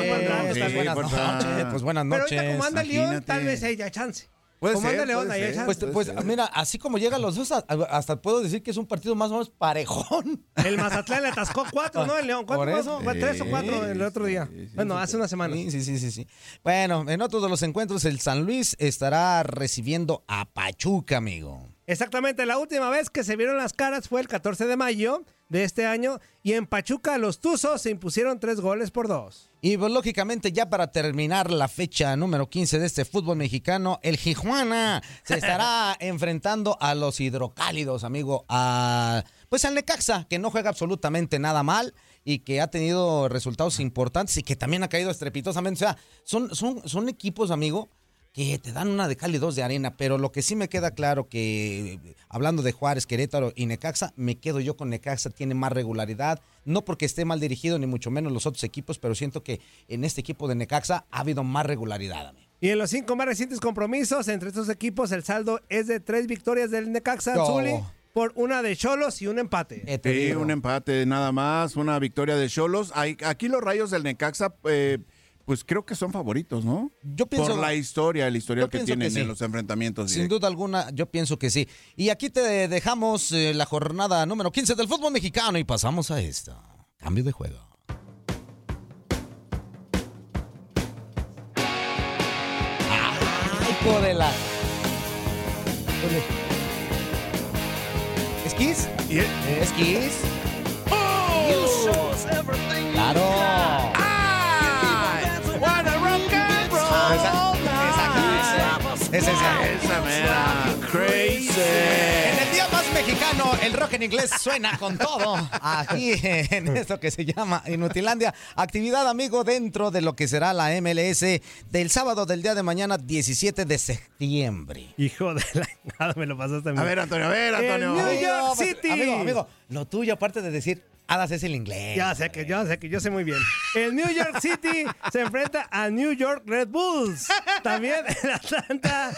Pues buenas noches. Pues Pero ahorita como anda Lyon, imagínate. tal vez haya chance. Puede ser, anda León, puede ahí hay ser. chance. Pues, pues, Puede ser. mira, así como llegan los dos, hasta puedo decir que es un partido más o menos parejón. El Mazatlán le atascó cuatro, ¿no? El León. ¿Cuánto Por fue? eso. Tres o cuatro el otro día. sí, sí, bueno, hace una semana. Sí, sí, sí, sí, sí. Bueno, en otro de los encuentros, el San Luis estará recibiendo a Pachuca, amigo. Exactamente, la última vez que se vieron las caras fue el 14 de mayo de este año y en Pachuca los Tuzos se impusieron tres goles por dos. Y pues, lógicamente ya para terminar la fecha número 15 de este fútbol mexicano, el Tijuana se estará enfrentando a los hidrocálidos, amigo, a pues al Necaxa, que no juega absolutamente nada mal y que ha tenido resultados importantes y que también ha caído estrepitosamente. O sea, son, son, son equipos, amigo, que te dan una de cal y dos de arena, pero lo que sí me queda claro que hablando de Juárez, Querétaro y Necaxa, me quedo yo con Necaxa, tiene más regularidad, no porque esté mal dirigido ni mucho menos los otros equipos, pero siento que en este equipo de Necaxa ha habido más regularidad. amigo. Y en los cinco más recientes compromisos entre estos equipos, el saldo es de tres victorias del Necaxa No. Zuli por una de Cholos y un empate. Eh, Sí, un empate nada más, una victoria de Cholos. Aquí los rayos del Necaxa, eh, pues creo que son favoritos, ¿no? Yo pienso- Por la historia, el historial que tienen que sí. en los enfrentamientos. Sin directos. duda alguna, yo pienso que sí. Y aquí te dejamos eh, la jornada número 15 del fútbol mexicano y pasamos a esta. Cambio de juego. ¡Ay, hijo de la... ¿Esquís? Y el- ¿Esquís? ¡Claro! Mexicano, el rock en inglés suena con todo. Aquí en esto que se llama Inutilandia. Actividad, amigo, dentro de lo que será la MLS del sábado del día de mañana, 17 de septiembre. Hijo de la nada, me lo pasaste a mí. A ver, Antonio, a ver, El Antonio. New York Amigo, pues, City. Amigo, amigo, lo tuyo, aparte de decir, hadas es el inglés. Ya sé que yo sé que yo sé muy bien. El New York City se enfrenta a New York Red Bulls. También el Atlanta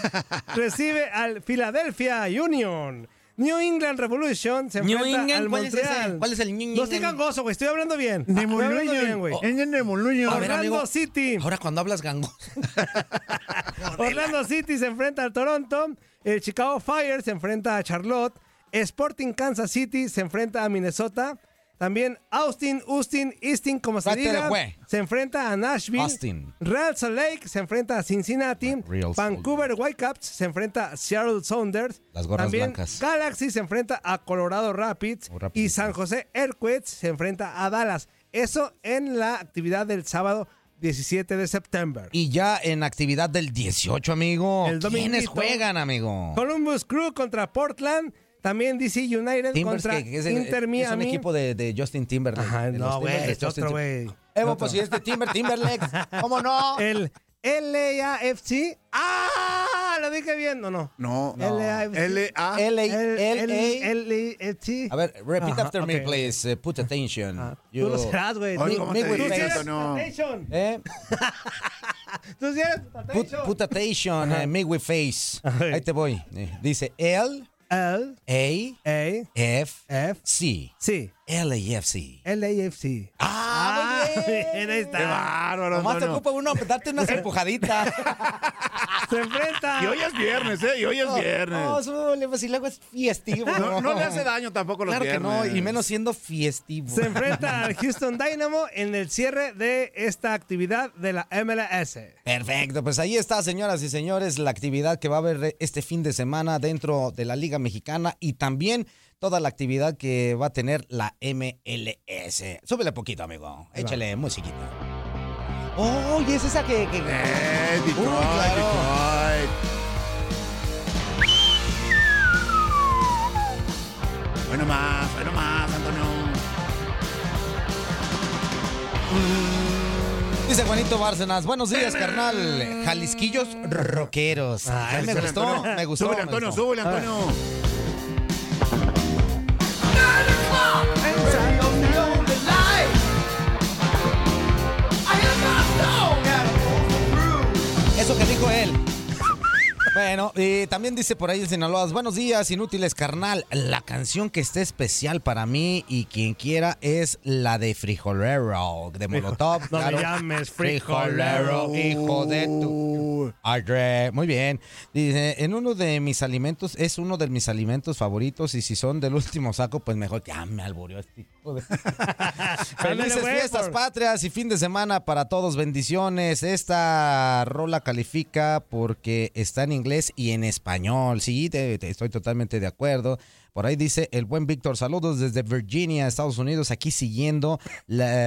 recibe al Philadelphia Union. New England Revolution se New enfrenta England, al ¿cuál es? Montreal. ¿Cuál es el New No estoy England? gangoso, güey. Estoy hablando bien. Estoy hablando bien, güey. de Moluño. A ver, Orlando amigo. City. Ahora cuando hablas gango. Orlando City se enfrenta al Toronto. El Chicago Fire se enfrenta a Charlotte. Sporting Kansas City se enfrenta a Minnesota. También Austin, Austin, Easton, como se diga, se enfrenta a Nashville. Austin. Real Salt Lake se enfrenta a Cincinnati. Real Vancouver Whitecaps se enfrenta a Seattle Sounders. Las gorras También blancas. Galaxy se enfrenta a Colorado Rapids. Oh, y San José Earthquakes se enfrenta a Dallas. Eso en la actividad del sábado 17 de septiembre. Y ya en actividad del 18, amigo. El ¿Quiénes juegan, amigo? Columbus Crew contra Portland. También DC United Timbers, contra que, que es, el- Inter es un Miami. equipo de, de Justin Timberlake. Ajá, de los no, güey, es Justin otro, güey. Evo, Otro. pues si es de Timber, Timberlake. ¿Cómo no? El LAFC. ¡Ah! Lo dije bien, ¿o no? No. LAFC. L-A. L L el- LAFC. A ver, repeat Ajá, after me, ok. please. Uh, put attention. Ah, You- Tú lo serás, güey. Oye, Tú- ¿cómo me te Antonio? attention. Eh, Tú sí eres put, attention. put attention, eh, me with face. Ahí te voy. Eh, Dice L L A A F F C C. L A F C. LAFC. Ah, muy Bien, ahí está. Qué bárbaro, Nomás te ocupa uno darte unas empujaditas. Se enfrenta. Y hoy es viernes, ¿eh? Y hoy es viernes. No, súbele, pues, y luego es festivo. No, no le hace daño tampoco los Claro que no, viernes. y menos siendo festivo. Se enfrenta al Houston Dynamo en el cierre de esta actividad de la MLS. Perfecto, pues ahí está, señoras y señores, la actividad que va a haber este fin de semana dentro de la Liga Mexicana y también toda la actividad que va a tener la MLS. Súbele poquito, amigo. Échale musiquita. Oh, y es esa que... que... Eh, Detroit, Uh, claro. Detroit. Bueno más, bueno más, Antonio. Dice Juanito Bárcenas, buenos días, carnal. Jalisquillos rockeros. Ay, me Súbele, gustó, Antonio. me gustó. Súbele, me Antonio, gustó. súbele, A ver. Antonio. Eso que dijo él. Bueno, y también dice por ahí el Sinaloa, buenos días, inútiles, carnal. La canción que esté especial para mí y quien quiera es la de Frijolero, de Molotov. No me claro. llames Frijolero, hijo de tu... Arre, Muy bien. Dice, en uno de mis alimentos, es uno de mis alimentos favoritos y si son del último saco, pues mejor que... Ah, me alburió este hijo de... Felices fiestas patrias y fin de semana para todos. Bendiciones. Esta rola califica porque está en inglés y en español. Sí, te- estoy totalmente de acuerdo. Por ahí dice el buen Víctor, saludos desde Virginia, Estados Unidos, aquí siguiendo,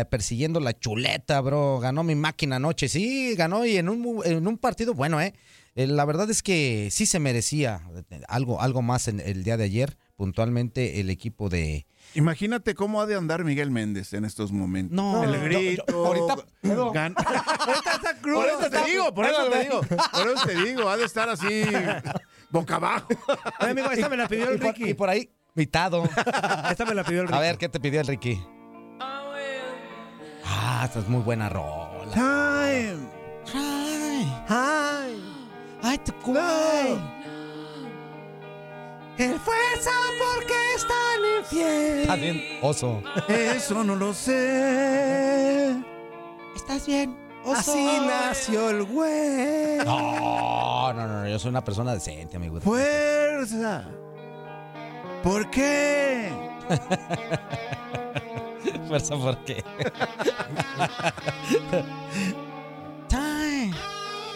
persiguiendo la chuleta, bro. Ganó mi máquina anoche. Sí, ganó y en un, en un partido bueno, ¿eh? Eh, La verdad es que sí se merecía algo, algo más en el día de ayer, puntualmente el equipo de, Imagínate cómo ha de andar Miguel Méndez en estos momentos. No, el grito. yo- ahorita- gan- Ahorita está crudo. Por eso te digo, por eso te digo. Por eso te digo, ha de estar así boca abajo. Ay, amigo, esta me la pidió y el por, Ricky. y por ahí, mitado. Esta me la pidió el Ricky. A ver, ¿qué te pidió el Ricky? Ah, esta es muy buena rola. Time. Ay, Ay, te cuay. El fuerza porque es tan infiel. Estás bien, oso. Eso no lo sé. ¿Estás bien? Así nació el güey. No, no, no, yo soy una persona decente, amigo. Fuerza. ¿Por qué? Fuerza, ¿por qué?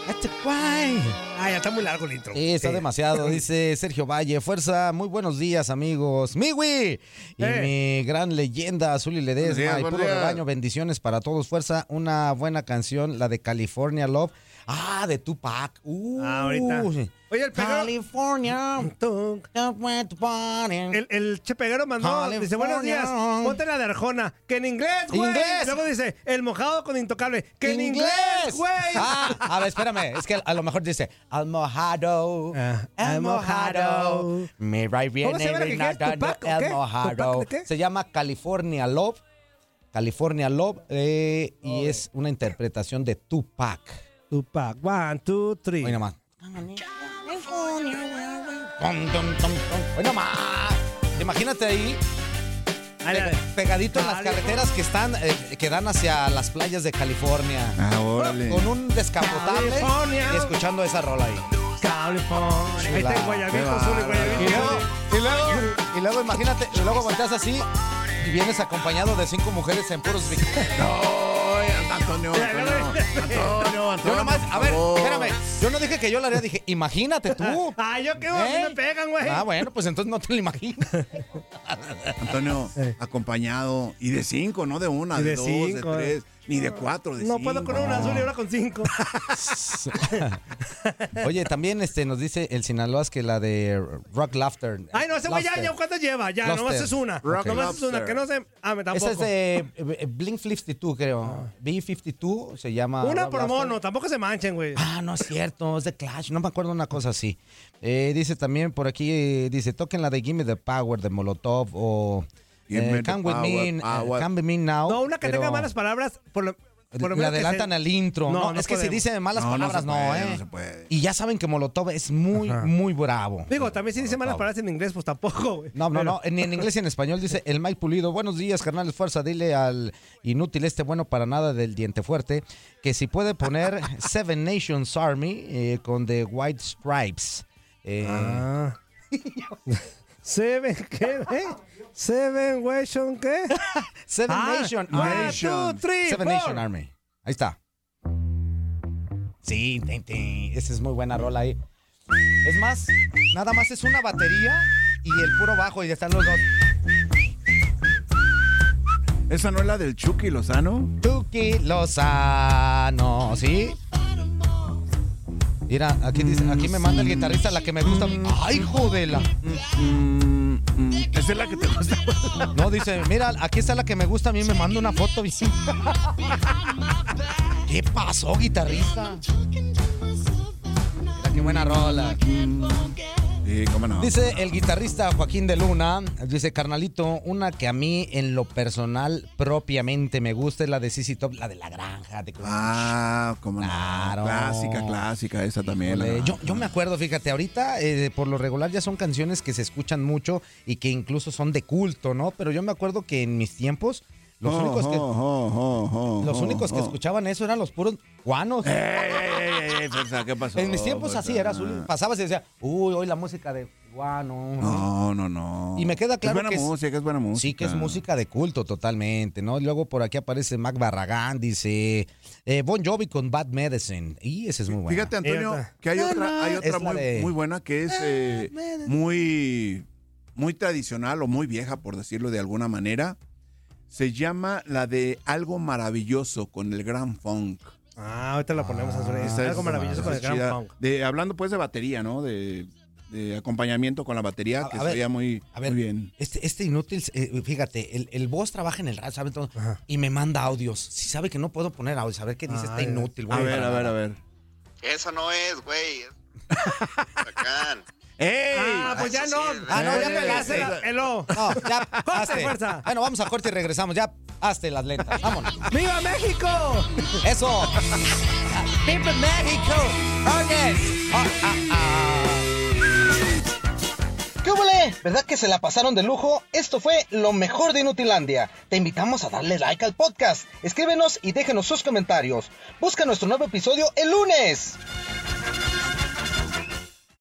Este. Ah, ya está muy largo el intro. Sí, está demasiado. Dice Sergio Valle. Fuerza, muy buenos días, amigos. Miwi y Eh. mi gran leyenda, Azul y Ledesma. días, y puro rebaño. Bendiciones para todos. Fuerza, una buena canción, la de California Love. Ah, de Tupac. Uh, Ah, ahorita. Oye, el peguero, California. El, el Che Peguero mandó, dice, buenos días, California. ponte la de Arjona, que en inglés, güey. Inglés. Luego dice, el mojado con intocable, que en inglés, güey. Ah, a ver, espérame. Es que a lo mejor dice al mojado. Ah, al al mojado. Mira, ahí viene ¿Cómo el qué? mojado. Se llama California Love. California Love. eh, y es una interpretación de Tupac. Tupac, one, two, three. Hoy nomás. Hoy nomás. Imagínate ahí. Pe- pegadito en las carreteras que están eh, que dan hacia las playas de California. Ah, órale. Con un descapotable California. y escuchando esa rola ahí. California. Ahí está Qué azul y Y guayabito. luego, y luego, y luego imagínate, y luego volteas así y vienes acompañado de cinco mujeres en puros bikinis. Ay, Antonio, Antonio, Antonio, Antonio. Yo nomás, a ver, espérame. Yo no dije que yo lo haría, dije, imagínate tú. Ah, yo qué, a mí ¿Eh? me pegan, güey. Ah, bueno, pues entonces no te lo imaginas. Antonio, acompañado. Y de cinco, no de una, de, de dos, cinco, de tres, ni de cuatro, de No cinco. puedo con una azul y ahora con cinco. Oye, también este nos dice el Sinaloas que la de Rock Laughter. Ay, no, ese güey ya, ya, ¿cuántas lleva? Ya, Lobster. nomás es una. Rock nomás es una, que no sé. Ah, me tampoco. Esa es de eh, Blink 52, creo. B52 se llama. una Rock por mono, tampoco se manchen, güey. Ah, no es cierto, es de Clash, no me acuerdo una cosa así. Eh, dice también por aquí, eh, dice, toquen la de Gimme the Power de Molotov o eh, Come With power, Me, eh, power. Come With Me Now. No, una que pero- tenga malas palabras, por lo- Por lo Le menos adelantan se- al intro. No, No, no es que si dice malas No, palabras, no, puede, ¿eh? no se puede. Y ya saben que Molotov es muy, Ajá. muy bravo. Digo, también si dice malas palabras en inglés, pues tampoco, güey. No, no, Pero- no. En, en inglés y en español dice el Mike Pulido. Buenos días, carnales. Fuerza. Dile al inútil este bueno para nada del diente fuerte que si puede poner Seven Nations Army eh, con The White Stripes. Eh, Ah. Seven, ¿qué? Seven Nation, ¿qué? Seven Ah, Nation one, Army. two, three, Seven four. Nation Army. Ahí está. Sí, esa es muy buena rola ahí. Es más, nada más es una batería y el puro bajo y ya están los dos. ¿Esa no es la del Chucky Lozano? Tuki Lozano, ¿sí? Mira, aquí, dice, aquí me manda el guitarrista la que me gusta. ¡Ay, jodela! ¿Esa es la que te gusta? No, dice, mira, aquí está la que me gusta. A mí me manda una foto. ¿Qué pasó, guitarrista? Mira qué buena rola. Sí, cómo no. Dice el guitarrista Joaquín de Luna, dice, carnalito, una que a mí en lo personal propiamente me gusta es la de CC Top, la de la granja. De Ah, cómo no. Claro. Clásica, clásica, esa también. la yo, yo me acuerdo, fíjate, ahorita eh, por lo regular ya son canciones que se escuchan mucho y que incluso son de culto, ¿no? Pero yo me acuerdo que en mis tiempos los Oh, únicos que oh, oh, los únicos que escuchaban eso eran los puros guanos. Ey, ey, ey, Fuerza, ¿qué pasó? En mis tiempos Fuerza? así era, Zuli. pasabas y decía, uy, hoy la música de guano. No, no, no. Y me queda claro es buena que es- música, es buena música. Sí, que es música de culto totalmente, ¿no? Luego por aquí aparece Mac Barragán, dice eh, Bon Jovi con Bad Medicine. Y ese es muy bueno. Fíjate, Antonio, Esa. que hay otra, hay otra de- muy buena que es eh, muy, muy tradicional o muy vieja, por decirlo de alguna manera. Se llama la de Algo Maravilloso con el Gran Funk. Ah, ahorita la ponemos a sonar. Esa Algo es- maravilloso con el Gran es. Funk. De, hablando pues de batería, ¿no? De, de acompañamiento con la batería, A- que a se ver, veía muy, A ver, muy bien. Este, este inútil, eh, fíjate, el, el voz trabaja en el radio, ¿sabe todo? Y me manda audios. Si sabe que no puedo poner audios, a ver qué dice Ah, este ya. inútil, A güey. ver, para a ver, a ver. Eso no es, güey. Bacán. ¡Ey! Ah, pues ya no. Ah, no, ya pegaste. hazla- Elo. No, ya, hazte. fuerza. Bueno, vamos a corte y regresamos. Ya, hazte las lentas. Vámonos. ¡Viva México! Eso. ¡Viva México! Oye. Ah, ah, ah. ¿Qué huele? ¿Verdad que se la pasaron de lujo? Esto fue lo mejor de Inutilandia. Te invitamos a darle like al podcast. Escríbenos y déjenos sus comentarios. Busca nuestro nuevo episodio el lunes.